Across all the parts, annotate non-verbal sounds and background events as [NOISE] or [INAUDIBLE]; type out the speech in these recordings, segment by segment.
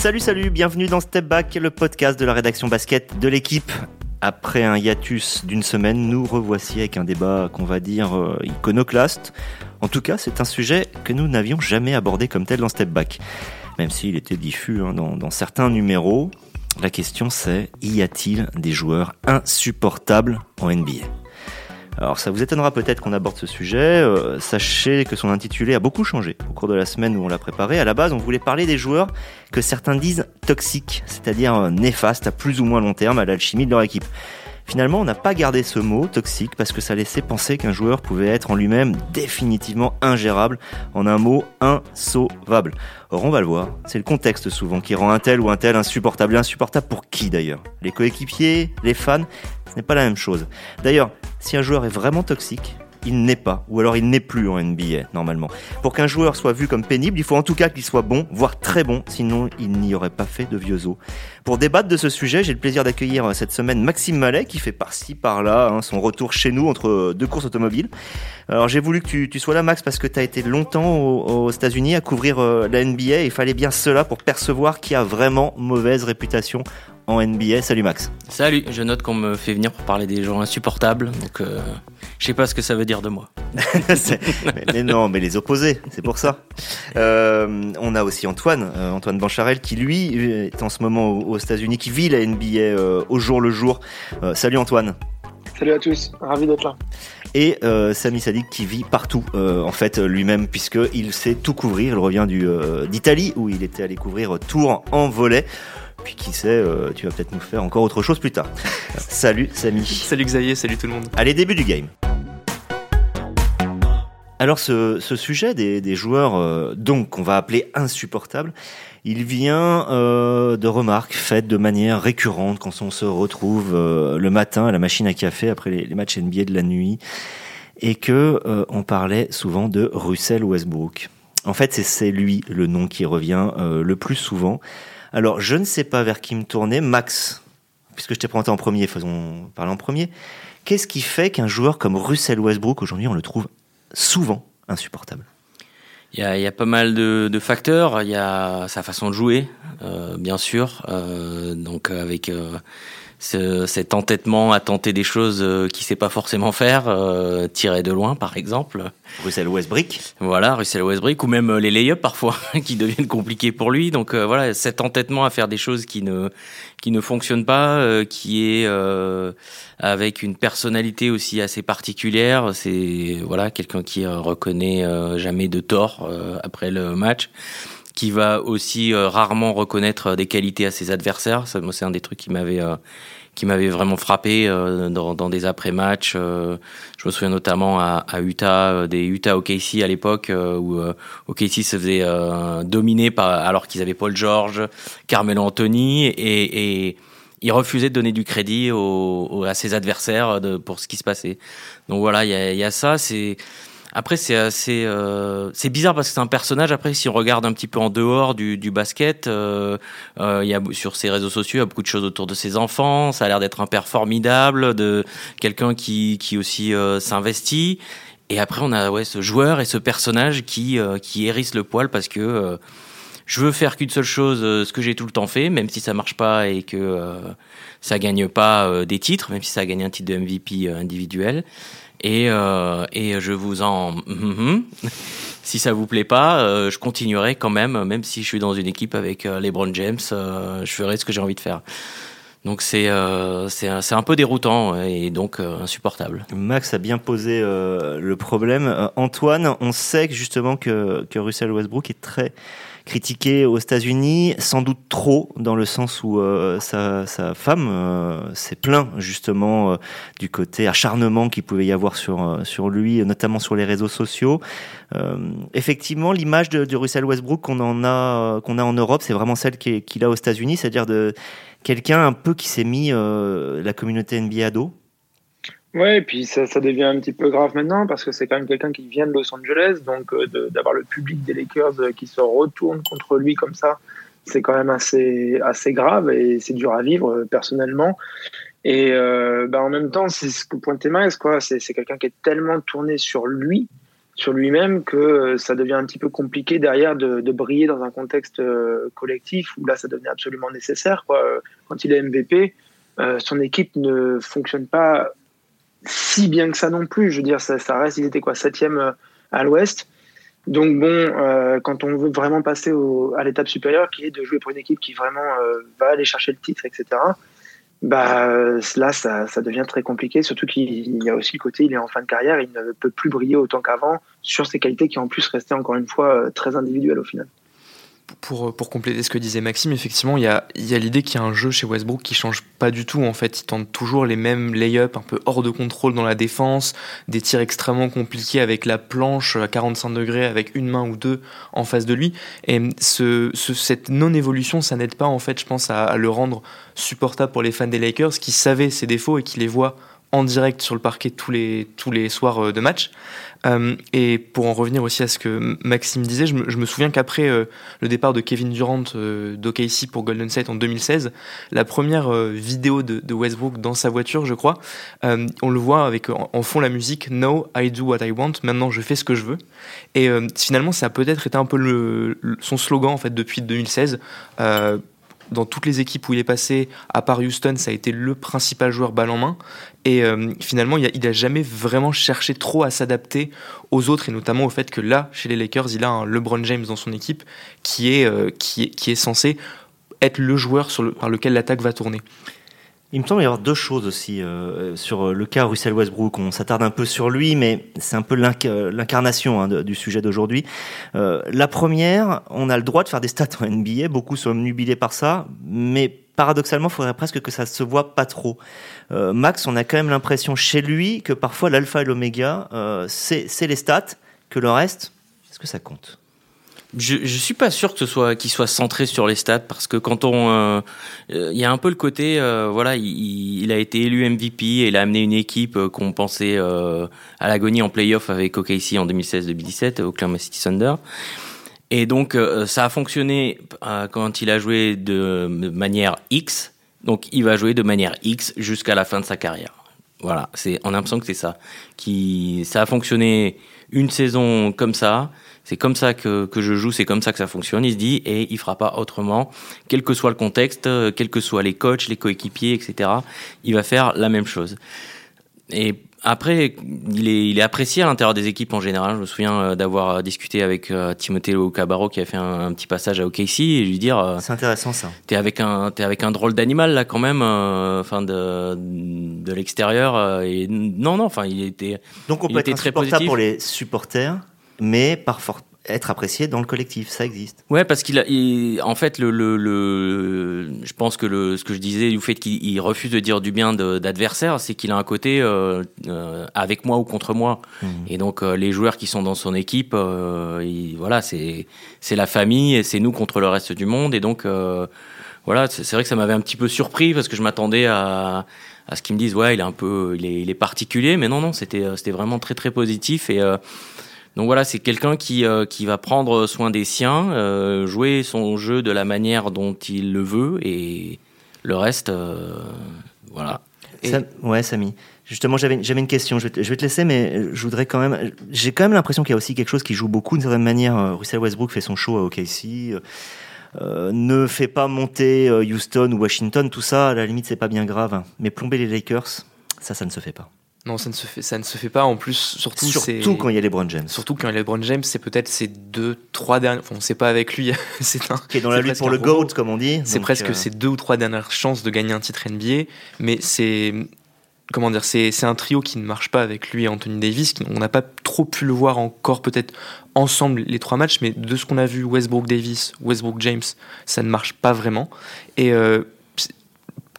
Salut, salut, bienvenue dans Step Back, le podcast de la rédaction basket de l'équipe. Après un hiatus d'une semaine, nous revoici avec un débat qu'on va dire euh, iconoclaste. En tout cas, c'est un sujet que nous n'avions jamais abordé comme tel dans Step Back, même s'il était diffus hein, dans, dans certains numéros. La question c'est, y a-t-il des joueurs insupportables en NBA alors ça vous étonnera peut-être qu'on aborde ce sujet. Euh, sachez que son intitulé a beaucoup changé au cours de la semaine où on l'a préparé. À la base, on voulait parler des joueurs que certains disent toxiques, c'est-à-dire euh, néfastes à plus ou moins long terme à l'alchimie de leur équipe. Finalement, on n'a pas gardé ce mot toxique parce que ça laissait penser qu'un joueur pouvait être en lui-même définitivement ingérable, en un mot insauvable. Or, on va le voir, c'est le contexte souvent qui rend un tel ou un tel insupportable. Insupportable pour qui d'ailleurs? Les coéquipiers Les fans Ce n'est pas la même chose. D'ailleurs, si un joueur est vraiment toxique, il n'est pas, ou alors il n'est plus en NBA normalement. Pour qu'un joueur soit vu comme pénible, il faut en tout cas qu'il soit bon, voire très bon, sinon il n'y aurait pas fait de vieux os. Pour débattre de ce sujet, j'ai le plaisir d'accueillir euh, cette semaine Maxime Mallet, qui fait par-ci par-là hein, son retour chez nous entre deux courses automobiles. Alors j'ai voulu que tu, sois là Max parce que tu as été longtemps aux, États-Unis à couvrir euh, la NBA et il fallait bien cela pour percevoir qui a vraiment mauvaise réputation en NBA. Salut Max. Salut, je note qu'on me fait venir pour parler des gens insupportables, donc euh, je sais pas ce que ça veut dire de moi. [LAUGHS] mais, non, mais les opposés, c'est pour ça. Euh, on a aussi Antoine, euh, Antoine Bancharel, qui lui est en ce moment aux, États-Unis, qui vit la NBA euh, au jour le jour. salut Antoine. Salut à tous, ravi d'être là. Et Sami Sadik qui vit partout, en fait, lui-même, puisqu'il sait tout couvrir. Il revient d'Italie, où il était allé couvrir Tours en volet. Puis qui sait, euh, tu vas peut-être nous faire encore autre chose plus tard. [LAUGHS] salut Samy. Salut Xavier, salut tout le monde. Allez, début du game. Alors ce, sujet des, joueurs, euh, donc qu'on va appeler insupportables, il vient euh, de remarques faites de manière récurrente quand on se retrouve le matin à la machine à café après les, matchs NBA de la nuit, et que on parlait souvent de Russell Westbrook. En fait, c'est lui le nom qui revient le plus souvent. Alors, je ne sais pas vers qui me tourner. Max, puisque je t'ai présenté en premier, faisons parler en premier. Qu'est-ce qui fait qu'un joueur comme Russell Westbrook, aujourd'hui, on le trouve souvent insupportable? Il y, a, pas mal de, facteurs. Il y a sa façon de jouer, euh, bien sûr. Euh, donc avec euh, cet entêtement à tenter des choses euh, qu'il sait pas forcément faire, euh, tirer de loin par exemple. Russell Westbrook. Voilà, Russell Westbrook ou même euh, les lay-ups parfois [LAUGHS] qui deviennent compliqués pour lui. Donc voilà, cet entêtement à faire des choses qui ne qui ne fonctionnent pas, qui est avec une personnalité aussi assez particulière. C'est voilà quelqu'un qui reconnaît jamais de tort après le match qui va aussi euh, rarement reconnaître des qualités à ses adversaires. C'est un des trucs qui m'avait euh, qui m'avait vraiment frappé euh, dans, des après-matchs. je me souviens notamment à, Utah, des Utah OKC à l'époque, où OKC se faisait dominer par, alors qu'ils avaient Paul George, Carmelo Anthony, et, et il refusait de donner du crédit à ses adversaires pour ce qui se passait. Donc voilà, il y a, y a ça. C'est après, c'est assez, euh, c'est bizarre parce que c'est un personnage. Après, si on regarde un petit peu en dehors du, basket, euh, euh, il y a sur ses réseaux sociaux, il y a beaucoup de choses autour de ses enfants. Ça a l'air d'être un père formidable, de quelqu'un qui, qui aussi euh, s'investit. Et après, on a ouais ce joueur et ce personnage qui, euh, qui hérisse le poil parce que je veux faire qu'une seule chose, ce que j'ai tout le temps fait, même si ça marche pas et que ça gagne pas des titres, même si ça a gagné un titre de MVP individuel. Et, euh, et je vous en... Mhm. si ça vous plaît pas, euh, je continuerai quand même, même si je suis dans une équipe avec euh, LeBron James, je ferai ce que j'ai envie de faire. Donc c'est c'est un, peu déroutant et donc insupportable. Max a bien posé le problème. Antoine, on sait justement que, que Russell Westbrook est très critiqué aux États-Unis, sans doute trop, dans le sens où euh, sa, femme euh, s'est plaint justement euh, du côté acharnement qu'il pouvait y avoir sur, lui, notamment sur les réseaux sociaux. effectivement, l'image de, Russell Westbrook qu'on a, en Europe, c'est vraiment celle qu'il a aux États-Unis, c'est-à-dire de quelqu'un un peu qui s'est mis la communauté NBA à Ouais, et puis ça, ça, devient un petit peu grave maintenant parce que c'est quand même quelqu'un qui vient de Los Angeles, donc euh, d'avoir le public des Lakers euh, qui se retourne contre lui comme ça, c'est quand même assez, assez grave et c'est dur à vivre euh, personnellement. Et bah, en même temps, c'est ce que pointait Max, quoi? C'est quelqu'un qui est tellement tourné sur lui, sur lui-même que ça devient un petit peu compliqué derrière de, de briller dans un contexte collectif où là ça devenait absolument nécessaire. Quoi. Quand il est MVP, son équipe ne fonctionne pas si bien que ça non plus. Je veux dire, ça, ça reste, ils étaient quoi, septième à l'Ouest. Donc bon, euh, quand on veut vraiment passer à l'étape supérieure, qui est de jouer pour une équipe qui vraiment euh, va aller chercher le titre, etc. Bah là, ça, ça devient très compliqué. Surtout qu'il y a aussi le côté, il est en fin de carrière, il ne peut plus briller autant qu'avant sur ses qualités qui en plus restaient encore une fois euh, très individuelles au final pour, pour compléter ce que disait Maxime, effectivement, il y a, y a l'idée qu'il y a un jeu chez Westbrook qui change pas du tout. En fait, il tente toujours les mêmes lay-ups un peu hors de contrôle dans la défense, des tirs extrêmement compliqués avec la planche à 45 degrés, avec une main ou deux en face de lui. Et ce, cette non-évolution, ça n'aide pas, en fait, je pense, à, à, le rendre supportable pour les fans des Lakers qui savaient ses défauts et qui les voient en direct sur le parquet tous les, tous les soirs euh, de match. Euh, et pour en revenir aussi à ce que Maxime disait, je me, souviens qu'après euh, le départ de Kevin Durant d'OKC pour Golden State en 2016, la première vidéo de, Westbrook dans sa voiture, je crois, on le voit avec en, fond la musique No, I do what I want. Maintenant, je fais ce que je veux. Et finalement, ça a peut-être été un peu son slogan en fait depuis 2016 dans toutes les équipes où il est passé, à part Houston, ça a été le principal joueur balle en main. Et euh, finalement, il n'a jamais vraiment cherché trop à s'adapter aux autres, et notamment au fait que là, chez les Lakers, il a un LeBron James dans son équipe qui est, euh, qui est, qui est censé être le joueur sur le, par lequel l'attaque va tourner. Il me semble y avoir deux choses aussi euh, sur le cas Russell Westbrook. On s'attarde un peu sur lui, mais c'est un peu l'incarnation hein, du sujet d'aujourd'hui. Euh, la première, on a le droit de faire des stats en NBA, beaucoup sont nubilés par ça, mais paradoxalement, il faudrait presque que ça se voit pas trop. Euh, Max, on a quand même l'impression chez lui que parfois l'alpha et l'oméga, euh, c'est les stats, que le reste, est-ce que ça compte? Je, je suis pas sûr que ce soit qu'il soit centré sur les stats parce que quand on euh, il euh, y a un peu le côté euh, voilà il, il, a été élu MVP et il a amené une équipe qu'on pensait à l'agonie en playoff avec OKC en 2016-2017 Oklahoma City Thunder. Et donc ça a fonctionné quand il a joué de manière X. Donc il va jouer de manière X jusqu'à la fin de sa carrière. Voilà c'est on a l'impression que c'est ça qui ça a fonctionné une saison comme ça c'est comme ça que, que je joue, c'est comme ça que ça fonctionne. Il se dit et il fera pas autrement, quel que soit le contexte, euh, quels que soient les coachs, les coéquipiers, etc. Il va faire la même chose. Et après, il est, il est apprécié à l'intérieur des équipes en général. Je me souviens euh, d'avoir discuté avec euh, Timothée Cabarro qui a fait un, un, petit passage à OKC et lui dire. C'est intéressant ça. T'es avec un, avec un drôle d'animal là quand même, enfin de, de l'extérieur. et non, non, enfin il était. Donc on peut être très positif pour les supporters mais par être apprécié dans le collectif, ça existe. Ouais, parce qu'il a, il, en fait, le, le, le, je pense que le, ce que je disais du fait qu'il refuse de dire du bien d'adversaires, c'est qu'il a un côté euh, euh, avec moi ou contre moi. Mmh. Et donc euh, les joueurs qui sont dans son équipe, il, voilà, c'est c'est la famille et c'est nous contre le reste du monde. Et donc voilà, c'est vrai que ça m'avait un petit peu surpris parce que je m'attendais à à ce qu'ils me disent ouais, il est un peu, il est, il est particulier, mais non non, c'était c'était vraiment très très positif et donc voilà, c'est quelqu'un qui, euh, qui va prendre soin des siens, euh, jouer son jeu de la manière dont il le veut et le reste, euh, voilà. Ouais, Samy. Justement, j'avais une question. Je vais, te, laisser, mais je voudrais quand même. J'ai quand même l'impression qu'il y a aussi quelque chose qui joue beaucoup d'une certaine manière. Russell Westbrook fait son show à OKC. Ne fait pas monter Houston ou Washington, tout ça, à la limite, c'est pas bien grave. Mais plomber les Lakers, ça, ça ne se fait pas. Non, ça ne se fait, ça ne se fait pas. En plus, surtout, surtout quand il y a les Brown James. Surtout quand il y a les Brown James, c'est peut-être ces deux, trois dernières. Enfin, on ne sait pas avec lui. [LAUGHS] c'est un. Qui est dans la lutte pour le GOAT, comme on dit. C'est presque euh... ces deux ou trois dernières chances de gagner un titre NBA. Mais c'est. Comment dire C'est un trio qui ne marche pas avec lui et Anthony Davis. On n'a pas trop pu le voir encore, peut-être ensemble, les trois matchs. Mais de ce qu'on a vu, Westbrook Davis, Westbrook James, ça ne marche pas vraiment. Et. Euh,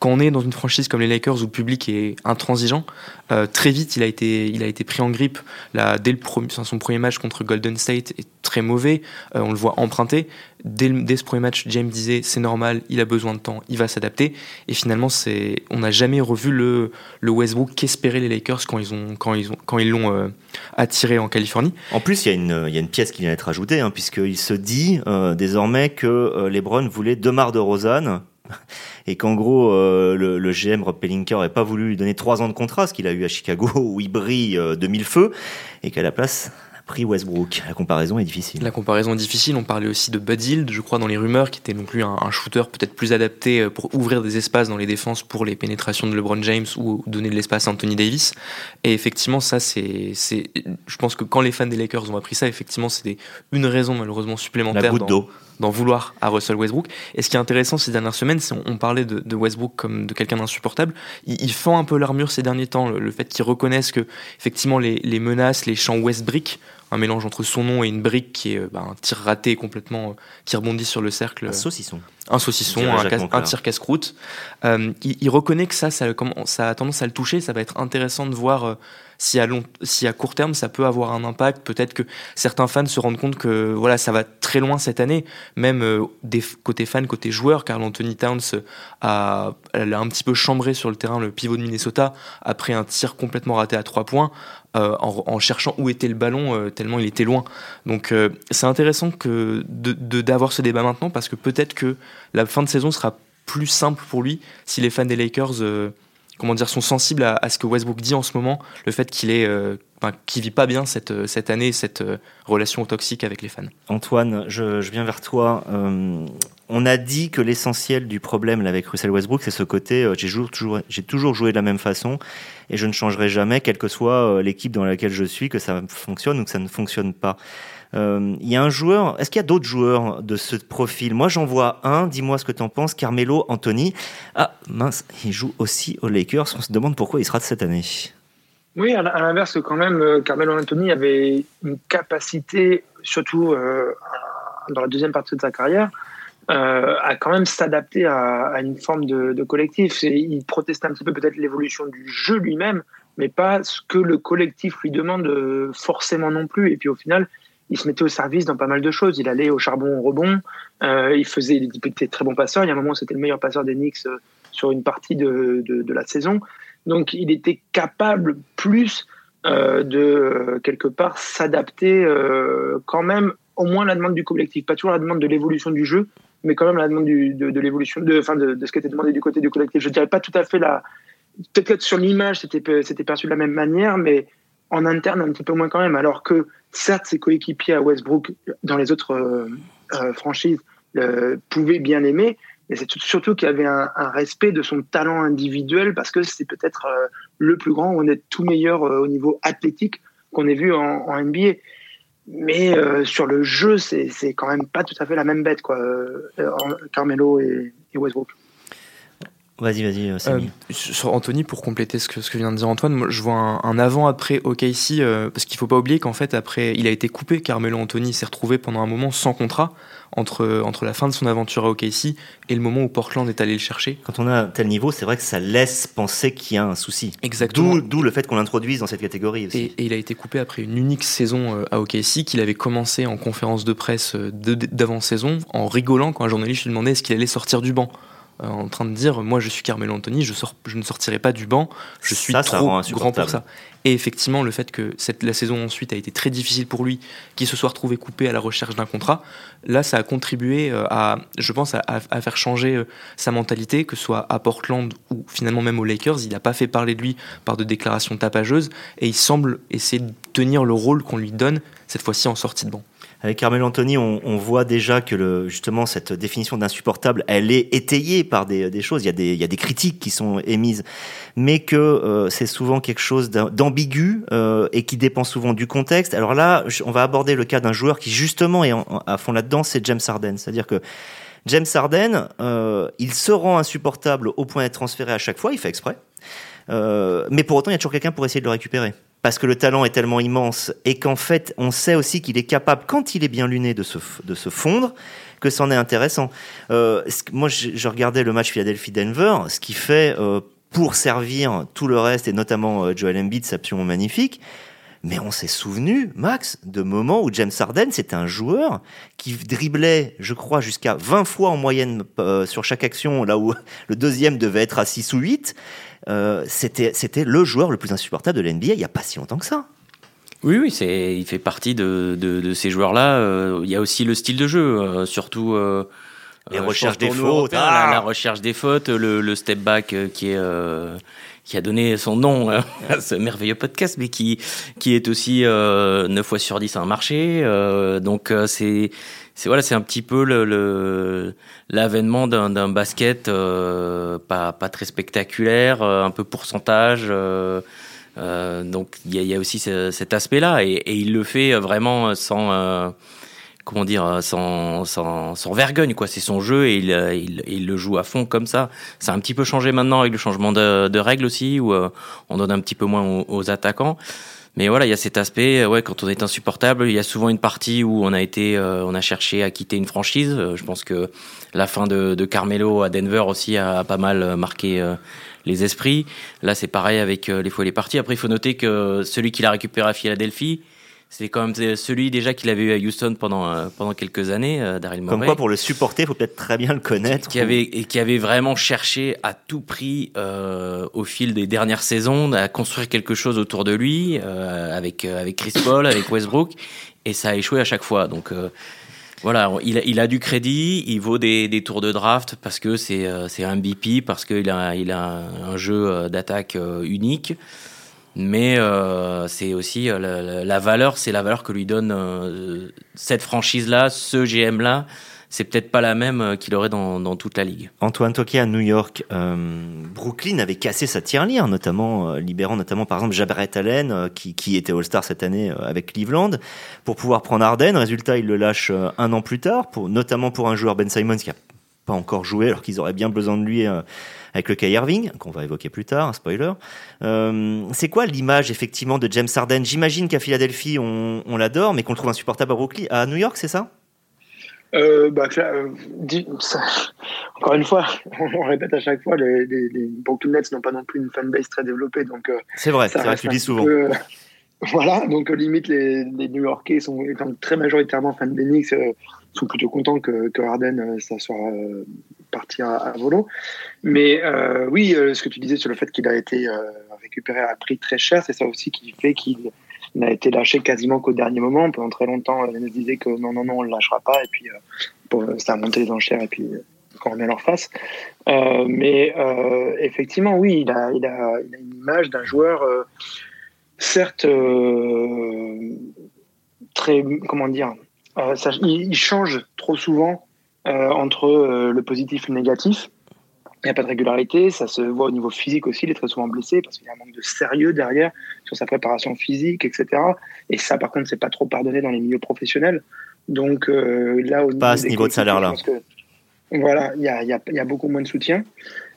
quand on est dans une franchise comme les Lakers où le public est intransigeant, euh, très vite il a été, il a été pris en grippe. Là, dès le premier, son premier match contre Golden State est très mauvais, euh, on le voit emprunter. Dès, dès, ce premier match, James disait c'est normal, il a besoin de temps, il va s'adapter. Et finalement, c'est, on n'a jamais revu le, le Westbrook qu'espéraient les Lakers quand ils ont, quand ils ont, quand ils l'ont euh, attiré en Californie. En plus, il y a une, il y a une pièce qui vient d'être ajoutée, hein, puisqu'il se dit euh, désormais que euh, LeBron voulait Demar de Rosanne et qu'en gros euh, le, le, GM Rob Pelinka n'aurait pas voulu lui donner trois ans de contrat, ce qu'il a eu à Chicago [LAUGHS] où il brille euh, de mille feux, et qu'à la place pris Westbrook. La comparaison est difficile. La comparaison est difficile. On parlait aussi de Bud Hield, je crois, dans les rumeurs, qui était non plus un, shooter peut-être plus adapté pour ouvrir des espaces dans les défenses pour les pénétrations de LeBron James ou donner de l'espace à Anthony Davis. Et effectivement, ça, c'est, je pense que quand les fans des Lakers ont appris ça, effectivement, c'était une raison malheureusement supplémentaire d'en vouloir à Russell Westbrook. Et ce qui est intéressant ces dernières semaines, c'est on, parlait de, Westbrook comme de quelqu'un d'insupportable. Il, il, fend un peu l'armure ces derniers temps, le, fait qu'il reconnaisse que effectivement les, les menaces, les champs Westbrick un mélange entre son nom et une brique qui est euh, bah, un tir raté complètement euh, qui rebondit sur le cercle. Un saucisson. Un saucisson, un, tir casse-croûte. Euh, il, reconnaît que ça, ça, ça, a tendance à le toucher. Ça va être intéressant de voir si à, long, si à court terme ça peut avoir un impact, peut-être que certains fans se rendent compte que voilà ça va très loin cette année, même euh, côté fans, côté joueurs, car Anthony Towns a, elle a un petit peu chambré sur le terrain le pivot de Minnesota après un tir complètement raté à trois points. Euh, en, cherchant où était le ballon euh, tellement il était loin. Donc c'est intéressant que de d'avoir ce débat maintenant parce que peut-être que la fin de saison sera plus simple pour lui si les fans des Lakers comment dire, sont sensibles à, ce que Westbrook dit en ce moment, le fait qu'il est, euh, vit pas bien cette, cette année, cette euh, relation toxique avec les fans. Antoine, je, viens vers toi. Euh, on a dit que l'essentiel du problème avec Russell Westbrook, c'est ce côté, j'ai toujours, j'ai toujours joué de la même façon et je ne changerai jamais, quelle que soit l'équipe dans laquelle je suis, que ça fonctionne ou que ça ne fonctionne pas. Il y a un joueur, est-ce qu'il y a d'autres joueurs de ce profil? Moi j'en vois un, dis-moi ce que tu en penses, Carmelo Anthony. Ah mince, il joue aussi aux Lakers, on se demande pourquoi il sera de cette année. Oui, à l'inverse, quand même, euh, Carmelo Anthony avait une capacité, surtout euh, dans la deuxième partie de sa carrière, euh, à quand même s'adapter à, une forme de, de collectif. il protestait un petit peu peut-être l'évolution du jeu lui-même, mais pas ce que le collectif lui demande forcément non plus. Et puis au final, il se mettait au service dans pas mal de choses. Il allait au charbon au rebond, euh, il faisait, il était très bon passeur. Il y a un moment, c'était le meilleur passeur des Knicks euh, sur une partie de, de, la saison. Donc, il était capable plus euh, de quelque part s'adapter quand même, au moins la demande du collectif, pas toujours la demande de l'évolution du jeu, mais quand même la demande de, l'évolution, de, enfin de, de, ce qui était demandé du côté du collectif. Je dirais pas tout à fait la, peut-être sur l'image, c'était perçu de la même manière, mais en interne un petit peu moins quand même. Alors que certes, ses coéquipiers à Westbrook, dans les autres euh, euh, franchises, euh, pouvaient bien aimer, mais c'est surtout qu'il y avait un, respect de son talent individuel parce que c'est peut-être le plus grand, on est tout meilleur au niveau athlétique qu'on ait vu en, NBA. Mais sur le jeu, c'est quand même pas tout à fait la même bête, quoi, Carmelo et Westbrook. Vas-y, vas-y, euh, euh, sur Anthony, pour compléter ce que, ce que vient de dire Antoine, moi, je vois un, avant-après OKC, euh, parce qu'il faut pas oublier qu'en fait, après, il a été coupé. Carmelo Anthony s'est retrouvé pendant un moment sans contrat entre, entre la fin de son aventure à OKC et le moment où Portland est allé le chercher. Quand on a un tel niveau, c'est vrai que ça laisse penser qu'il y a un souci. Exactement. D'où le fait qu'on l'introduise dans cette catégorie aussi. Et, il a été coupé après une unique saison à OKC qu'il avait commencé en conférence de presse d'avant-saison en rigolant quand un journaliste lui demandait est-ce qu'il allait sortir du banc. Euh, en train de dire moi je suis Carmelo Anthony, je, sors, je ne sortirai pas du banc, je suis trop grand pour ça. Et effectivement, le fait que cette, la saison ensuite a été très difficile pour lui, qu'il se soit retrouvé coupé à la recherche d'un contrat, là ça a contribué euh, à, je pense, à, à faire changer euh, sa mentalité, que ce soit à Portland ou finalement même aux Lakers. Il n'a pas fait parler de lui par de déclarations tapageuses et il semble essayer de tenir le rôle qu'on lui donne, cette fois-ci en sortie de banc. Avec Carmelo Anthony, on, voit déjà que le, justement cette définition d'insupportable, elle est étayée par des, choses. Il y, a des, il y a des critiques qui sont émises, mais que euh, c'est souvent quelque chose d'ambigu euh, et qui dépend souvent du contexte. Alors là, on va aborder le cas d'un joueur qui justement est à fond là-dedans, c'est James Harden. C'est-à-dire que James Harden, euh, il se rend insupportable au point d'être transféré à chaque fois, il fait exprès. mais pour autant, il y a toujours quelqu'un pour essayer de le récupérer parce que le talent est tellement immense et qu'en fait, on sait aussi qu'il est capable, quand il est bien luné, de se, de se fondre, que c'en est intéressant. Euh, moi, je, regardais le match Philadelphie-Denver, ce qui fait euh, pour servir tout le reste, et notamment euh, Joel Embiid, c'est absolument magnifique. Mais on s'est souvenu, Max, de moments où James Harden, c'était un joueur qui driblait, je crois, jusqu'à 20 fois en moyenne euh, sur chaque action, là où [LAUGHS] le deuxième devait être à 6 ou 8. Euh, c'était, c'était le joueur le plus insupportable de l'NBA il n'y a pas si longtemps que ça. Oui, oui, c'est, il fait partie de, de, ces joueurs-là. Euh, il y a aussi le style de jeu, surtout. les recherches des fautes, ah la, recherche des fautes, le, step back qui est qui a donné son nom [LAUGHS] à ce merveilleux podcast, mais qui qui est aussi euh, 9 fois sur 10 un marché. Euh, donc euh, c'est c'est voilà, c'est un petit peu le l'avènement d'un basket euh, pas pas très spectaculaire, euh, un peu pourcentage. Euh, donc il y a, y a, aussi ce, cet aspect-là et, et, il le fait vraiment sans comment dire, sans, sans, sans vergogne, quoi. C'est son jeu et il, il, il, le joue à fond comme ça. Ça a un petit peu changé maintenant avec le changement de, de règles aussi, où euh, on donne un petit peu moins aux, aux, attaquants. Mais voilà, il y a cet aspect, ouais, quand on est insupportable, il y a souvent une partie où on a été, euh, on a cherché à quitter une franchise. Je pense que la fin de, de Carmelo à Denver aussi a, pas mal marqué euh, les esprits. Là, c'est pareil avec les fois les parties. Après, il faut noter que celui qui l'a récupéré à Philadelphie, c'est quand même celui déjà qu'il avait eu à Houston pendant euh, pendant quelques années, euh, Daryl Morey. Comme quoi, pour le supporter, il faut peut-être très bien le connaître. Qui, qui avait et qui avait vraiment cherché à tout prix euh, au fil des dernières saisons à construire quelque chose autour de lui euh, avec avec Chris Paul, avec Westbrook, et ça a échoué à chaque fois. Donc euh, voilà, il a, il a du crédit, il vaut des, des tours de draft parce que c'est c'est un MVP, parce qu'il a il a un jeu d'attaque unique mais euh, c'est aussi euh, la, valeur, c'est la valeur que lui donne euh, cette franchise-là, ce GM-là. C'est peut-être pas la même qu'il aurait dans, toute la ligue. Antoine Toquet à New York, Brooklyn avait cassé sa tirelire, notamment libérant notamment par exemple Jabret Allen, qui, était All-Star cette année avec Cleveland, pour pouvoir prendre Arden. Résultat, il le lâche un an plus tard, notamment pour un joueur Ben Simons qui a pas encore joué, alors qu'ils auraient bien besoin de lui avec le Kai Irving, qu'on va évoquer plus tard, un spoiler. Euh, c'est quoi l'image effectivement de James Harden? J'imagine qu'à Philadelphie on, on l'adore, mais qu'on le trouve insupportable à Brooklyn, à New York, c'est ça? Euh, bah, euh, ça, [LAUGHS] encore une fois, [LAUGHS] on, répète à chaque fois, les, les, les Brooklyn Nets n'ont pas non plus une fanbase très développée, donc euh, c'est vrai, c'est vrai, tu dis souvent. Peu, voilà, donc limite les, les New Yorkais sont étant très majoritairement fans des Knicks, sont plutôt contents que, que Harden ça soit parti à, à volo. Mais euh, oui, euh, ce que tu disais sur le fait qu'il a été euh, récupéré à prix très cher, c'est ça aussi qui fait qu'il n'a été lâché quasiment qu'au dernier moment. Pendant très longtemps, on disait que non, non, non, on ne le lâchera pas. Et puis, bon, ça a monté les enchères. Et puis, quand on est à leur face. Euh, mais euh, effectivement, oui, il a, il a, il a une image d'un joueur, euh, certes, très, comment dire, ça, il, il, change trop souvent entre le positif et le négatif. Il n'y a pas de régularité, ça se voit au niveau physique aussi, il est très souvent blessé parce qu'il y a un manque de sérieux derrière sur sa préparation physique, etc. Et ça, par contre, c'est pas trop pardonné dans les milieux professionnels. Donc euh, là, au pas à ce niveau de salaire-là. Voilà, il y a, y, a, y a, beaucoup moins de soutien.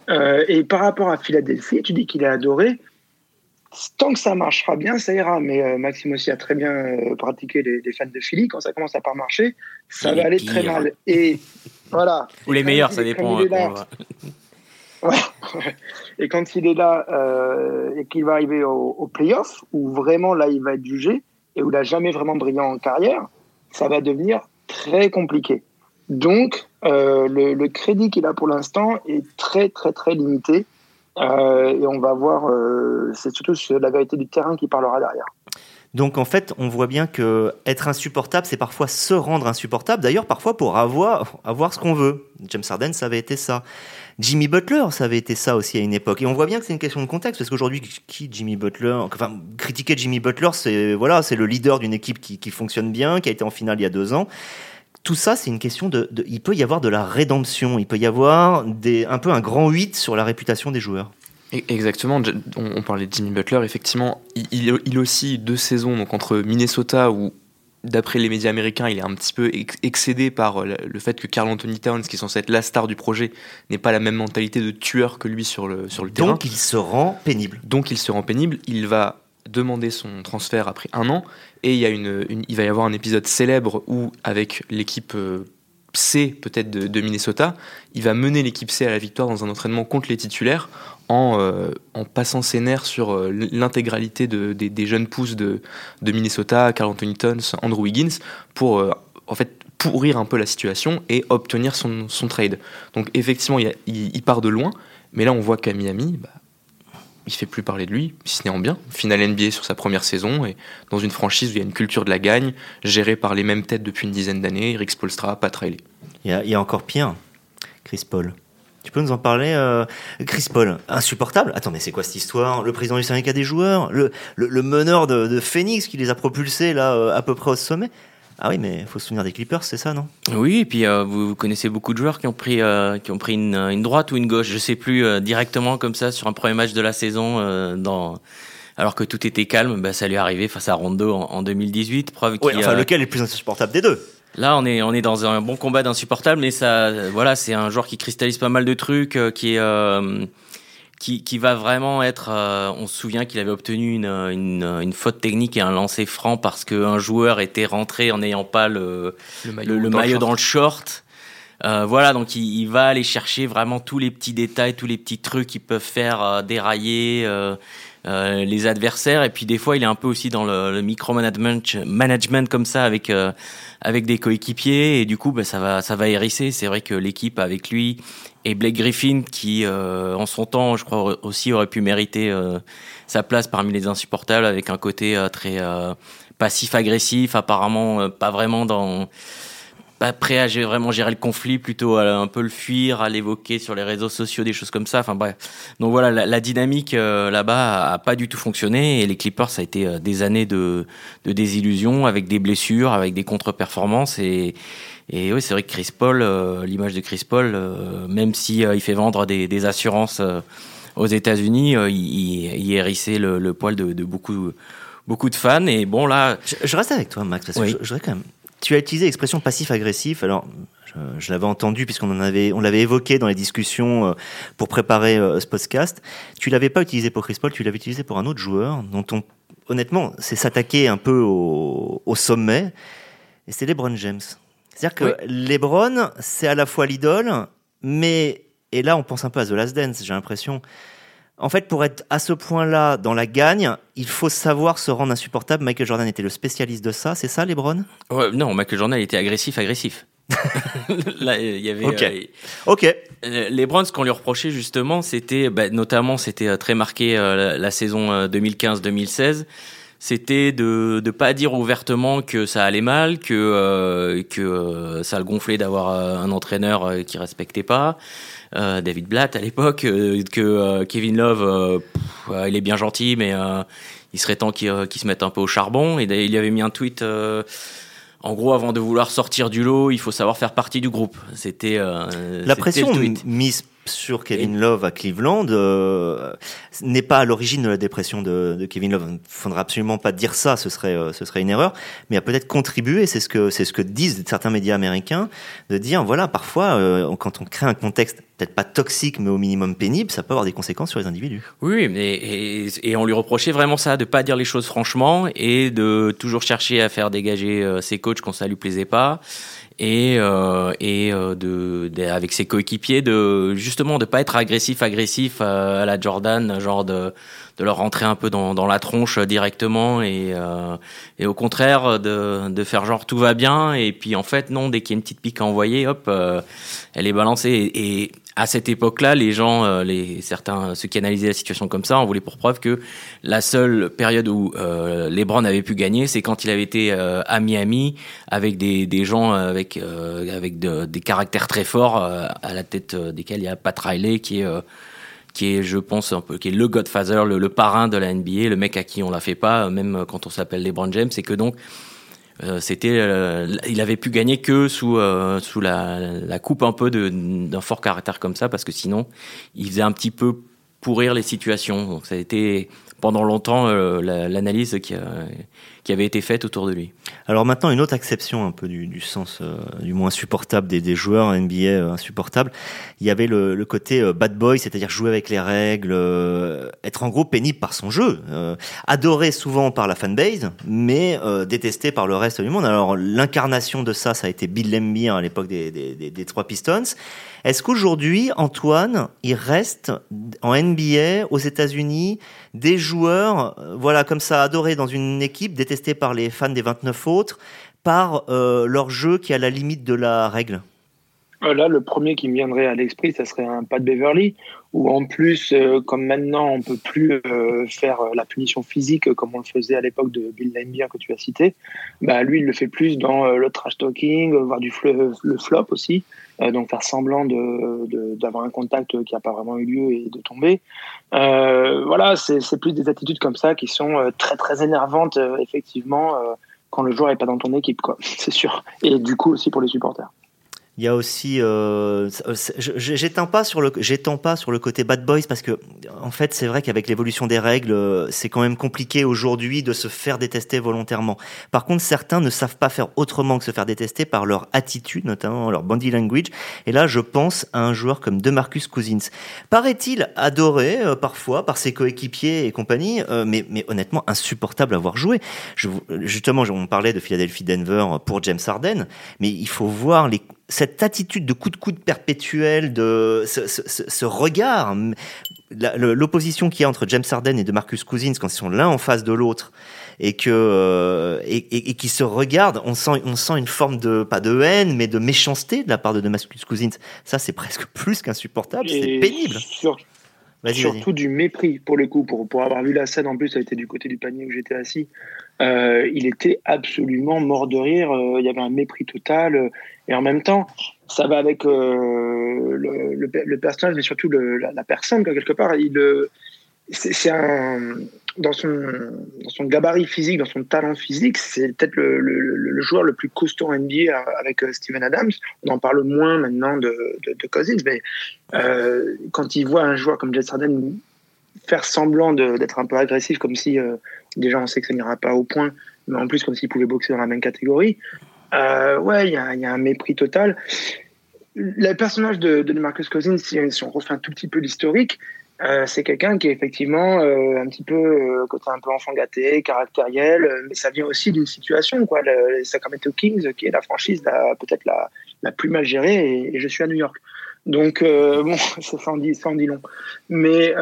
Euh, et par rapport à Philadelphie, tu dis qu'il est adoré. Tant que ça marchera bien, ça ira. Mais euh, Maxime aussi a très bien euh, pratiqué les, les, fans de Philly. Quand ça commence à pas marcher, ça va aller très mal. Et [LAUGHS] voilà. Ou les meilleurs, ça dépend. [LAUGHS] Ouais. Et quand il est là euh, et qu'il va arriver au, au playoff, où vraiment là il va être jugé et où il n'a jamais vraiment brillé en carrière, ça va devenir très compliqué. Donc euh, le, le, crédit qu'il a pour l'instant est très très très limité. Euh, et on va voir, euh, c'est surtout la vérité du terrain qui parlera derrière. Donc en fait, on voit bien que être insupportable, c'est parfois se rendre insupportable. D'ailleurs, parfois pour avoir [LAUGHS] avoir ce qu'on veut. James Harden, ça avait été ça. Jimmy Butler, ça avait été ça aussi à une époque. Et on voit bien que c'est une question de contexte, parce qu'aujourd'hui, qui Jimmy Butler Enfin, critiquer Jimmy Butler, c'est voilà, c'est le leader d'une équipe qui, qui, fonctionne bien, qui a été en finale il y a deux ans. Tout ça, c'est une question de, de, Il peut y avoir de la rédemption, il peut y avoir des, un peu un grand 8 sur la réputation des joueurs. Exactement, on parlait de Jimmy Butler, effectivement, il, il aussi deux saisons donc entre Minnesota où d'après les médias américains, il est un petit peu excédé par le fait que Carl Anthony Towns, qui est censé être la star du projet, n'ait pas la même mentalité de tueur que lui sur le, sur le terrain. Donc il se rend pénible. Donc il se rend pénible. Il va demander son transfert après un an et il, y a une, il va y avoir un épisode célèbre où, avec l'équipe C peut-être de, Minnesota, il va mener l'équipe C à la victoire dans un entraînement contre les titulaires en, euh, en passant ses nerfs sur euh, l'intégralité de, de, des jeunes pousses de, de Minnesota, Carl Anthony Towns, Andrew Wiggins, pour euh, en fait pourrir un peu la situation et obtenir son, son trade. Donc effectivement, il, part de loin, mais là on voit qu'à Miami, bah, il fait plus parler de lui, si ce n'est en bien. Finale NBA sur sa première saison et dans une franchise où il y a une culture de la gagne, gérée par les mêmes têtes depuis une dizaine d'années, Rick Spolstra, Pat Riley. Il y, a, y a encore pire, Chris Paul. Tu peux nous en parler, euh, Chris Paul Insupportable Attends, mais c'est quoi cette histoire? Le président du syndicat des joueurs? Le, le, meneur de, de, Phoenix qui les a propulsés là euh, à peu près au sommet? Ah oui, mais il faut se souvenir des Clippers, c'est ça, non? Oui, et puis euh, vous, connaissez beaucoup de joueurs qui ont pris, qui ont pris une, une, droite ou une gauche, je sais plus, directement comme ça sur un premier match de la saison, dans, alors que tout était calme. Bah, ça lui est arrivé face à Rondo en, en 2018. Preuve ouais, enfin, lequel est le plus insupportable des deux? Là, on est on est dans un bon combat d'insupportable, mais ça, voilà, c'est un joueur qui cristallise pas mal de trucs, euh, qui est euh, qui, qui va vraiment être. Euh, on se souvient qu'il avait obtenu une, une, une, faute technique et un lancer franc parce qu'un joueur était rentré en n'ayant pas le le maillot, le, maillot dans le short. Euh, voilà, donc il, il, va aller chercher vraiment tous les petits détails, tous les petits trucs qui peuvent faire dérailler. Euh, les adversaires et puis des fois il est un peu aussi dans le, le micromanagement management comme ça avec euh, avec des coéquipiers et du coup bah, ça va ça va hérisser c'est vrai que l'équipe avec lui et Blake Griffin qui euh, en son temps je crois aussi aurait pu mériter sa place parmi les insupportables avec un côté très passif agressif apparemment pas vraiment dans pas prêt à gérer, vraiment gérer le conflit, plutôt à un peu le fuir, à l'évoquer sur les réseaux sociaux, des choses comme ça. Enfin bref. Donc voilà, la, dynamique euh, là-bas a, pas du tout fonctionné et les Clippers, ça a été euh, des années de, de désillusion avec des blessures, avec des contre-performances et et oui, c'est vrai que Chris Paul, euh, l'image de Chris Paul, même si il fait vendre des, des assurances aux États-Unis, il, il, hérissait le, le poil de, de, beaucoup beaucoup de fans. Et bon là, je, reste avec toi, Max, parce que je, je voudrais quand même tu as utilisé l'expression passif-agressif. Alors, je, l'avais entendu puisqu'on en avait, on l'avait évoqué dans les discussions euh, pour préparer euh, ce podcast. Tu l'avais pas utilisé pour Chris Paul, tu l'avais utilisé pour un autre joueur dont on, honnêtement, c'est s'attaquer un peu au, sommet. Et c'est LeBron James. C'est-à-dire que LeBron, c'est à la fois l'idole, mais et là on pense un peu à The Last Dance. J'ai l'impression en fait, pour être à ce point-là dans la gagne, il faut savoir se rendre insupportable. Michael Jordan était le spécialiste de ça, c'est ça, Lebron? Ouais, Non, Michael Jordan était agressif, agressif. [LAUGHS] Là, il y avait. Ok. Euh, ok. Euh, LeBron, ce qu'on lui reprochait justement, c'était, bah, notamment, c'était euh, très marqué la, saison 2015-2016 c'était de ne pas dire ouvertement que ça allait mal, que que ça le gonflait d'avoir un entraîneur qui respectait pas, euh, David Blatt à l'époque, euh, que euh, Kevin Love, il est bien gentil, mais il serait temps qu'il se mette un peu au charbon. Et il y avait mis un tweet. en gros, avant de vouloir sortir du lot, il faut savoir faire partie du groupe. C'était la pression mise sur Kevin Love à Cleveland euh, n'est pas à l'origine de la dépression de, de, Kevin Love. Il ne faudra absolument pas dire ça, ce serait, euh, ce serait une erreur, mais a peut-être contribué, c'est ce que, c'est ce que disent certains médias américains, de dire, voilà, parfois, euh, quand on crée un contexte peut-être pas toxique, mais au minimum pénible, ça peut avoir des conséquences sur les individus. Oui, et, et, on lui reprochait vraiment ça, de pas dire les choses franchement et de toujours chercher à faire dégager ses coachs quand ça lui plaisait pas et euh, et euh, de, avec ses coéquipiers de justement de pas être agressif agressif euh, à, la Jordan genre de de leur rentrer un peu dans, dans la tronche directement et euh, et au contraire de de faire genre tout va bien et puis en fait non dès qu'il y a une petite pique à envoyer hop elle est balancée et à cette époque-là, les gens, euh, les certains, ceux qui analysaient la situation comme ça, on voulait pour preuve que la seule période où euh, LeBron avait pu gagner, c'est quand il avait été euh, à Miami avec des, des gens avec avec des caractères très forts à la tête desquels il y a Pat Riley qui est qui est, je pense, un peu, qui est le Godfather, le, le parrain de la NBA, le mec à qui on la fait pas, même quand on s'appelle LeBron James, c'est que donc euh, c'était, euh, il avait pu gagner que sous euh, sous la, la, coupe un peu d'un fort caractère comme ça, parce que sinon, il faisait un petit peu pourrir les situations. Donc ça a été pendant longtemps l'analyse qui, avait été faite autour de lui. Alors maintenant, une autre acception un peu du, sens du moins supportable des, joueurs NBA insupportables. Il y avait le, côté bad boy, c'est-à-dire jouer avec les règles, être en gros pénible par son jeu, adoré souvent par la fanbase, mais détesté par le reste du monde. Alors l'incarnation de ça, ça a été Bill Laimbeer à l'époque des, des, des, des trois Pistons. Est-ce qu'aujourd'hui, Antoine, il reste en NBA, aux États-Unis, des joueurs, euh, voilà, comme ça, adorés dans une équipe, détestés par les fans des 29 autres, par euh, leur jeu qui est à la limite de la règle? Là, le premier qui me viendrait à l'esprit, ça serait un Pat Beverly, où en plus, euh, comme maintenant, on peut plus euh, faire euh, la punition physique comme on le faisait à l'époque de Bill Laimbeer que tu as cité, bah, lui, il le fait plus dans le trash talking, voir du le flop aussi, donc faire semblant de, d'avoir un contact qui n'a pas vraiment eu lieu et de tomber. voilà, c'est plus des attitudes comme ça qui sont très, très énervantes, effectivement, quand le joueur n'est pas dans ton équipe, quoi, [LAUGHS] c'est sûr. Et du coup aussi pour les supporters. Il y a aussi, euh, j'étends pas sur le, j'étends pas sur le côté bad boys parce que, en fait, c'est vrai qu'avec l'évolution des règles, c'est quand même compliqué aujourd'hui de se faire détester volontairement. Par contre, certains ne savent pas faire autrement que se faire détester par leur attitude, notamment leur body language. Et là, je pense à un joueur comme DeMarcus Cousins. Paraît-il adoré euh, parfois par ses coéquipiers et compagnie, euh, mais, mais honnêtement insupportable à voir jouer. Justement, on parlait de Philadelphie Denver pour James Harden, mais il faut voir les cette attitude de coup de coude perpétuel, de ce, regard, l'opposition qu'il y a entre James Harden et de Marcus Cousins quand ils sont l'un en face de l'autre et que euh, et, qui se regardent, on sent on sent une forme de pas de haine mais de méchanceté de la part de, de Marcus Cousins. Ça c'est presque [LAUGHS] plus qu'insupportable, c'est pénible. surtout du mépris pour le coup, pour, pour avoir vu la scène en plus, ça a été du côté du panier où j'étais assis. Euh, il était absolument mort de rire. Euh, il y avait un mépris total. Et en même temps, ça va avec euh, le, personnage, mais surtout la, personne, quelque part. Il, euh, c'est dans, son, gabarit physique, dans son talent physique, c'est peut-être le, joueur le plus costaud en NBA avec euh, Steven Adams. On en parle moins maintenant de, Cousins, mais quand il voit un joueur comme Jet Harden faire semblant d'être un peu agressif, comme si déjà on sait que ça n'ira pas au point, mais en plus comme s'il pouvait boxer dans la même catégorie, euh, ouais, il y, a, un mépris total. Le personnage de, Marcus Cousins, si, on refait un tout petit peu l'historique, euh, c'est quelqu'un qui est effectivement euh, un petit peu côté un peu enfant gâté, caractériel, mais ça vient aussi d'une situation quoi. Le, les Sacramento Kings, qui est la franchise peut-être la, la, plus mal gérée, et, je suis à New York. Donc bon, [LAUGHS] ça s'en dit, ça dit long. Mais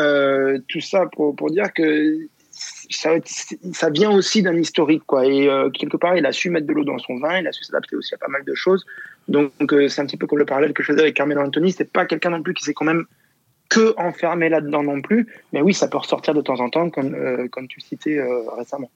tout ça pour, pour dire que ça, vient aussi d'un historique, quoi. Et euh, quelque part, il a su mettre de l'eau dans son vin, il a su s'adapter aussi à pas mal de choses. Donc, euh, c'est un petit peu comme le parallèle que je faisais avec Carmelo Anthony. C'est pas quelqu'un non plus qui s'est quand même que enfermé là-dedans non plus. Mais oui, ça peut ressortir de temps en temps, comme, euh, tu citais récemment.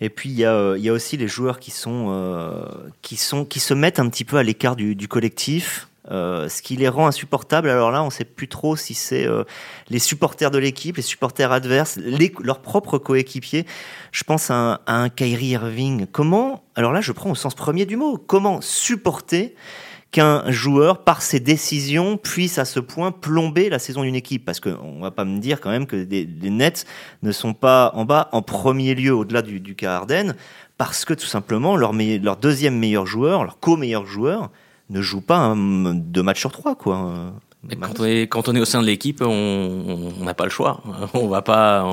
Et puis il y, a, aussi les joueurs qui sont, qui se mettent un petit peu à l'écart du collectif, euh, ce qui les rend insupportables. Alors là, on ne sait plus trop si c'est euh, les supporters de l'équipe, les supporters adverses, leurs propres coéquipiers. Je pense à un, Kyrie Irving. Comment, alors là, je prends au sens premier du mot, comment supporter qu'un joueur, par ses décisions, puisse à ce point plomber la saison d'une équipe? Parce qu'on va pas me dire quand même que les, Nets ne sont pas en bas en premier lieu au-delà du, du cas Harden, parce que tout simplement leur, leur deuxième meilleur joueur, leur co-meilleur joueur, ne joue pas un, deux matchs sur trois, quoi. Quand on, est, quand on est au sein de l'équipe, on n'a pas le choix. [LAUGHS] On va pas.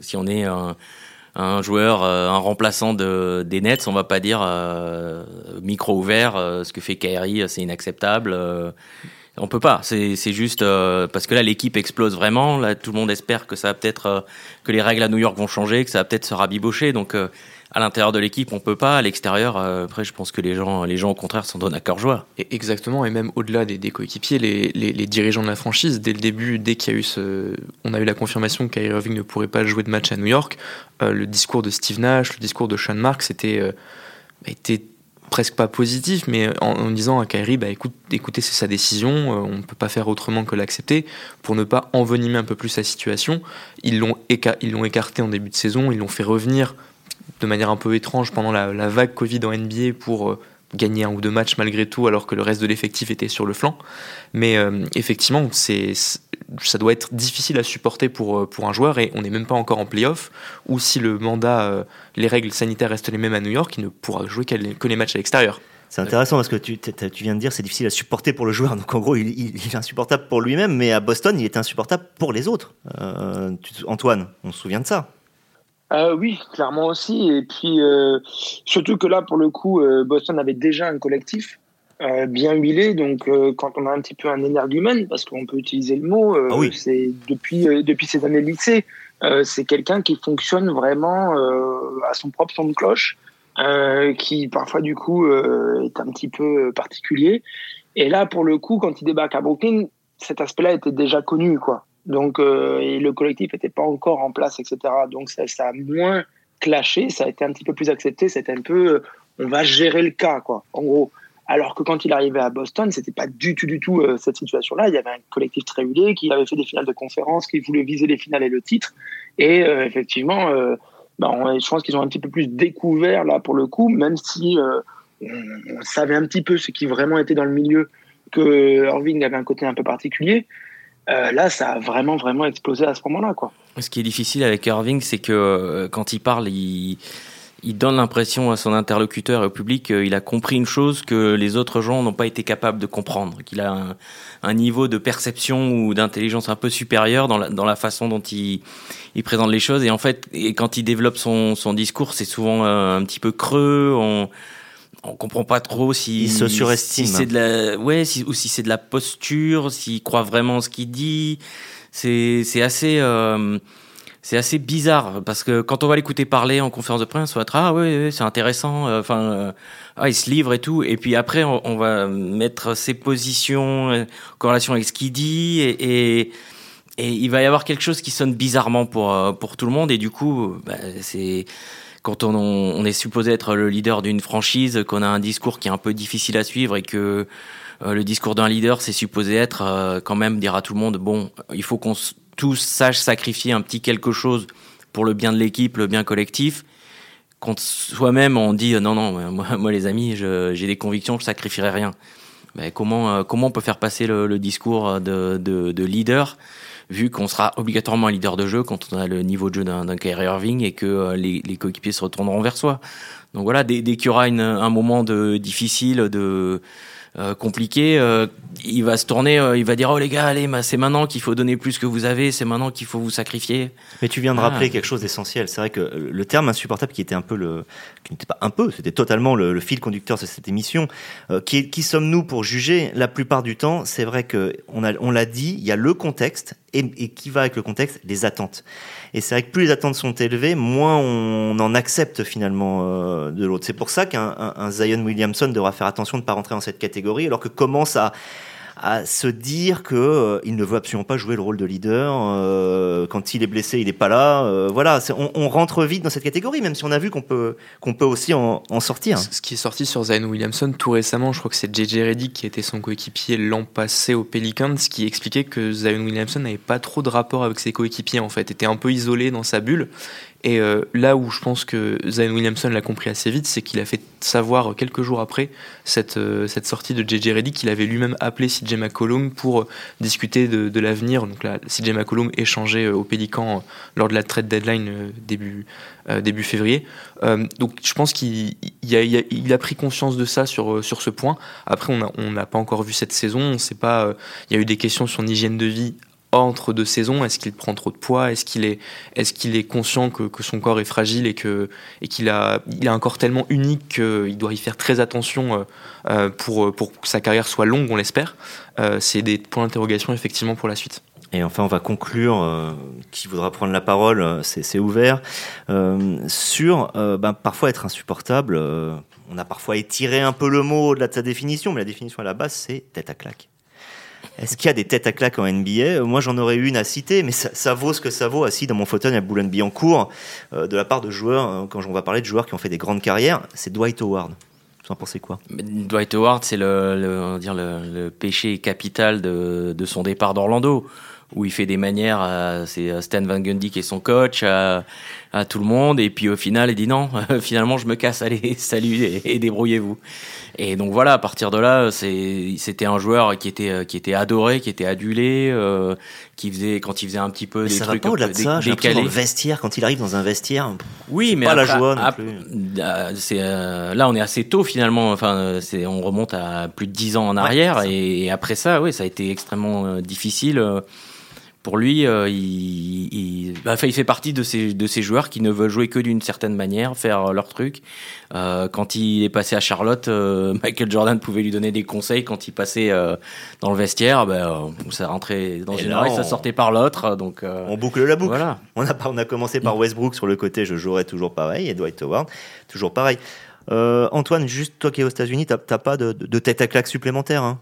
si on est un, joueur, euh, un remplaçant de, des Nets, on va pas dire euh, micro ouvert, euh, ce que fait Kyrie, c'est inacceptable. on peut pas. C'est juste parce que là, l'équipe explose vraiment. Là, tout le monde espère que ça va peut-être que les règles à New York vont changer, que ça va peut-être se rabibocher. Donc à l'intérieur de l'équipe, on peut pas. À l'extérieur, euh, après, je pense que les gens, les gens au contraire, s'en donnent à cœur joie. Exactement, et même au-delà des, coéquipiers, les, dirigeants de la franchise, dès le début, dès qu'il y a eu ce, on a eu la confirmation Kyrie Irving ne pourrait pas jouer de match à New York, euh, le discours de Steve Nash, le discours de Sean Marks c'était euh, était presque pas positif, mais en, disant à Kyrie, bah écoute, écoutez, c'est sa décision, on ne peut pas faire autrement que l'accepter, pour ne pas envenimer un peu plus sa situation. Ils l'ont écarté en début de saison, ils l'ont fait revenir de manière un peu étrange pendant la, vague Covid en NBA pour euh, gagner un ou deux matchs malgré tout, alors que le reste de l'effectif était sur le flanc. Mais euh, effectivement, c'est, ça doit être difficile à supporter pour, euh, pour un joueur et on n'est même pas encore en playoff, ou si le mandat, les règles sanitaires restent les mêmes à New York, il ne pourra jouer que les matchs à l'extérieur. C'est intéressant parce que tu, tu, viens de dire c'est difficile à supporter pour le joueur. Donc en gros, il, il, est insupportable pour lui-même, mais à Boston, il est insupportable pour les autres. Antoine, on se souvient de ça. Euh, oui, clairement aussi. Et puis, euh, surtout que là, pour le coup, euh, Boston avait déjà un collectif euh, bien huilé. Donc, euh, quand on a un petit peu un énergumène, parce qu'on peut utiliser le mot, ah oui. c'est depuis, depuis ses années de lycée, c'est quelqu'un qui fonctionne vraiment à son propre son de cloche, qui parfois, du coup, est un petit peu particulier. Et là, pour le coup, quand il débarque à Brooklyn, cet aspect-là était déjà connu, quoi. Donc, euh, et le collectif n'était pas encore en place, etc. Donc, ça, ça, a moins clashé, ça a été un petit peu plus accepté. C'était un peu, euh, on va gérer le cas, quoi. En gros. Alors que quand il arrivait à Boston, c'était pas du tout, du tout euh, cette situation-là. Il y avait un collectif très huilé qui avait fait des finales de conférence, qui voulait viser les finales et le titre. Et euh, effectivement, bah, on, je pense qu'ils ont un petit peu plus découvert là pour le coup, même si on, on, savait un petit peu ce qui vraiment était dans le milieu, que Irving avait un côté un peu particulier. Là, ça a vraiment, vraiment explosé à ce moment-là, quoi. Ce qui est difficile avec Irving, c'est que quand il parle, il donne l'impression à son interlocuteur et au public qu'il a compris une chose que les autres gens n'ont pas été capables de comprendre, qu'il a un, niveau de perception ou d'intelligence un peu supérieur dans la, façon dont il, présente les choses. Et en fait, quand il développe son, discours, c'est souvent un, un, petit peu creux. On comprend pas trop si il se surestime. Si c'est de la, ouais, si, ou si c'est de la posture, s'il croit vraiment ce qu'il dit. C'est, c'est assez. Euh, c'est assez bizarre parce que quand on va l'écouter parler en conférence de presse, on va être ah oui, c'est intéressant, euh, enfin euh, ah, il se livre et tout, et puis après on, on va mettre ses positions euh, en corrélation avec ce qu'il dit et, et, et il va y avoir quelque chose qui sonne bizarrement pour pour tout le monde et du coup bah, c'est quand on, est supposé être le leader d'une franchise, qu'on a un discours qui est un peu difficile à suivre et que le discours d'un leader, c'est supposé être quand même dire à tout le monde bon, il faut qu'on tous sachent sacrifier un petit quelque chose pour le bien de l'équipe, le bien collectif. Quand soi-même on dit non non moi, moi les amis j'ai des convictions je sacrifierai rien. Mais comment euh, comment on peut faire passer le, discours de, leader vu qu'on sera obligatoirement un leader de jeu quand on a le niveau de jeu d'un Kyrie Irving et que euh, les, les coéquipiers se retourneront vers soi. Donc voilà dès, dès qu'il y aura une, un moment de difficile de euh, compliqué, euh, il va se tourner, euh, il va dire oh les gars, allez, c'est maintenant qu'il faut donner plus que vous avez, c'est maintenant qu'il faut vous sacrifier. Mais tu viens de ah. rappeler quelque chose d'essentiel. C'est vrai que le terme insupportable qui était un peu le, qui n'était pas un peu, c'était totalement le, le, fil conducteur de cette émission. qui, qui sommes-nous pour juger? La plupart du temps, c'est vrai que on a, on l'a dit, il y a le contexte et, et, qui va avec le contexte, les attentes. Et c'est vrai que plus les attentes sont élevées, moins on en accepte finalement euh, de l'autre. C'est pour ça qu'un un, un Zion Williamson devra faire attention de ne pas rentrer dans cette catégorie, alors que commence à à se dire que euh, il ne veut absolument pas jouer le rôle de leader. Euh, quand il est blessé, il n'est pas là. Euh, voilà, on, on, rentre vite dans cette catégorie, même si on a vu qu'on peut qu'on peut aussi en, en, sortir. Ce qui est sorti sur Zion Williamson tout récemment, je crois que c'est JJ Reddick qui était son coéquipier l'an passé aux Pelicans, qui expliquait que Zion Williamson n'avait pas trop de rapport avec ses coéquipiers en fait, était un peu isolé dans sa bulle et euh, là où je pense que Zion Williamson l'a compris assez vite, c'est qu'il a fait savoir quelques jours après cette, euh, cette sortie de JJ Reddick qu'il avait lui-même appelé CJ McCollum pour discuter de, l'avenir. Donc là, CJ McCollum échangé au Pélican lors de la trade deadline début, euh, début février. donc je pense qu'il il a, il a, pris conscience de ça sur, sur ce point. Après, on n'a pas encore vu cette saison. On sait pas. Il y a eu des questions sur l'hygiène de vie entre deux saisons Est-ce qu'il prend trop de poids Est-ce qu'il est, est, qu'il est conscient que, que, son corps est fragile et que et qu'il a, il a un corps tellement unique qu'il doit y faire très attention euh, pour, pour que sa carrière soit longue, on l'espère euh, C'est des points d'interrogation effectivement pour la suite. Et enfin, on va conclure. Euh, qui voudra prendre la parole euh, C'est ouvert. Euh, sur ben, parfois être insupportable. on a parfois étiré un peu le mot au-delà de sa définition, mais la définition à la base, c'est tête à claque. Est-ce qu'il y a des têtes à claque en NBA Moi, j'en aurais une à citer, mais ça, vaut ce que ça vaut. Assis dans mon fauteuil à Boulogne-Billancourt, euh, de la part de joueurs, euh, quand on va parler de joueurs qui ont fait des grandes carrières, c'est Dwight Howard. Vous en pensez quoi? Dwight Howard, c'est le, dire le, péché capital de son départ d'Orlando où il fait des manières, c'est Stan Van Gundy qui est son coach, à, à, tout le monde, et puis au final, il dit non, [LAUGHS] finalement, je me casse, allez, [LAUGHS] salut et, et débrouillez-vous. Et donc voilà, à partir de là, c'était un joueur qui était qui était adoré, qui était adulé, euh, qui faisait quand il faisait un petit peu mais des ça trucs va pas au-delà de ça. décalés. Dans le vestiaire, quand il arrive dans un vestiaire, oui, mais pas après, la joie non plus. euh, c'est euh, là on est assez tôt finalement. Enfin, c'est on remonte à plus de dix ans en arrière, Ouais, et, et après ça, oui, ça a été extrêmement euh, difficile. Euh, pour lui, euh, il, il, bah, enfin, il fait partie de ces, de ces joueurs qui ne veulent jouer que d'une certaine manière, faire leur truc. Euh, quand il est passé à Charlotte, euh, [LAUGHS] Michael Jordan pouvait lui donner des conseils. Quand il passait euh, dans le vestiaire, ben, ça rentrait dans Et une oreille, on- ça sortait par l'autre. Donc, euh, On boucle la boucle. voilà. On a, on a commencé par Westbrook sur le côté, je jouerai toujours pareil, et Dwight Howard, toujours pareil. Euh, Antoine, juste toi qui es aux États-Unis, t'as pas de, de tête à claque supplémentaire hein?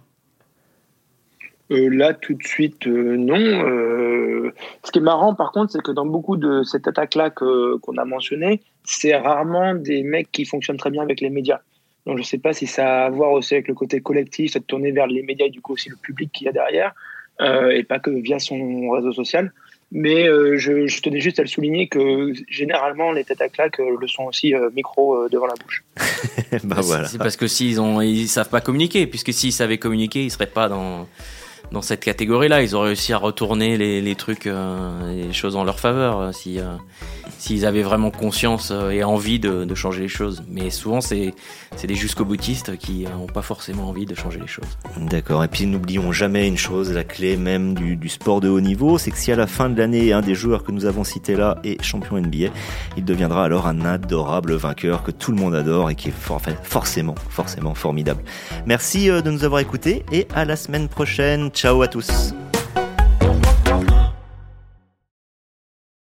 Euh, là, tout de suite, euh, non. Euh, ce qui est marrant, par contre, c'est que dans beaucoup de cette attaque-là qu'on a mentionné, c'est rarement des mecs qui fonctionnent très bien avec les médias. Donc, je ne sais pas si ça a à voir aussi avec le côté collectif, cette tournée vers les médias et du coup aussi le public qu'il y a derrière, et pas que via son réseau social. Mais je, je, tenais juste à le souligner que généralement les têtes à claque le sont aussi micro devant la bouche. [LAUGHS] bah voilà. C'est parce que s'ils ont ils savent pas communiquer, puisque s'ils savaient communiquer, ils seraient pas dans dans cette catégorie-là. Ils ont réussi à retourner les, trucs, euh, les choses en leur faveur, euh, si euh, s'ils avaient vraiment conscience et envie de, changer les choses. Mais souvent, c'est des jusqu'au-boutistes qui n'ont pas forcément envie de changer les choses. D'accord. Et puis n'oublions jamais une chose, la clé même du, sport de haut niveau, c'est que si à la fin de l'année, un des joueurs que nous avons cités là est champion NBA, il deviendra alors un adorable vainqueur que tout le monde adore et qui est for forcément, forcément formidable. Merci de nous avoir écoutés et à la semaine prochaine. Ciao à tous.